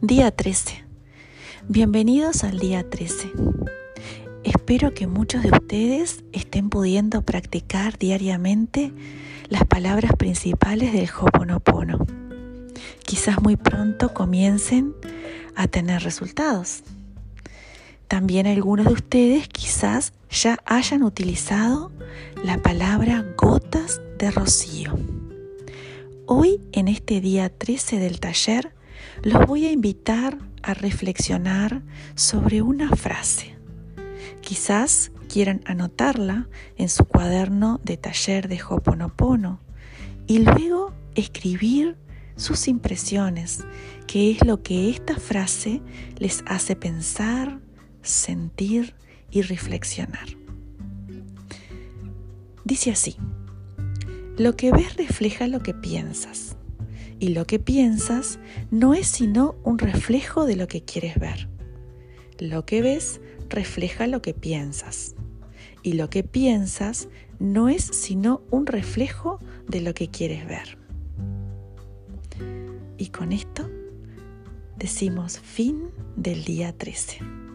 Día 13. Bienvenidos al día 13. Espero que muchos de ustedes estén pudiendo practicar diariamente las palabras principales del Hoponopono. Quizás muy pronto comiencen a tener resultados. También algunos de ustedes quizás ya hayan utilizado la palabra gotas de rocío. Hoy, en este día 13 del taller, los voy a invitar a reflexionar sobre una frase. Quizás quieran anotarla en su cuaderno de taller de Hoponopono y luego escribir sus impresiones, qué es lo que esta frase les hace pensar, sentir y reflexionar. Dice así, lo que ves refleja lo que piensas y lo que piensas no es sino un reflejo de lo que quieres ver. Lo que ves refleja lo que piensas y lo que piensas no es sino un reflejo de lo que quieres ver. Y con esto decimos fin del día 13.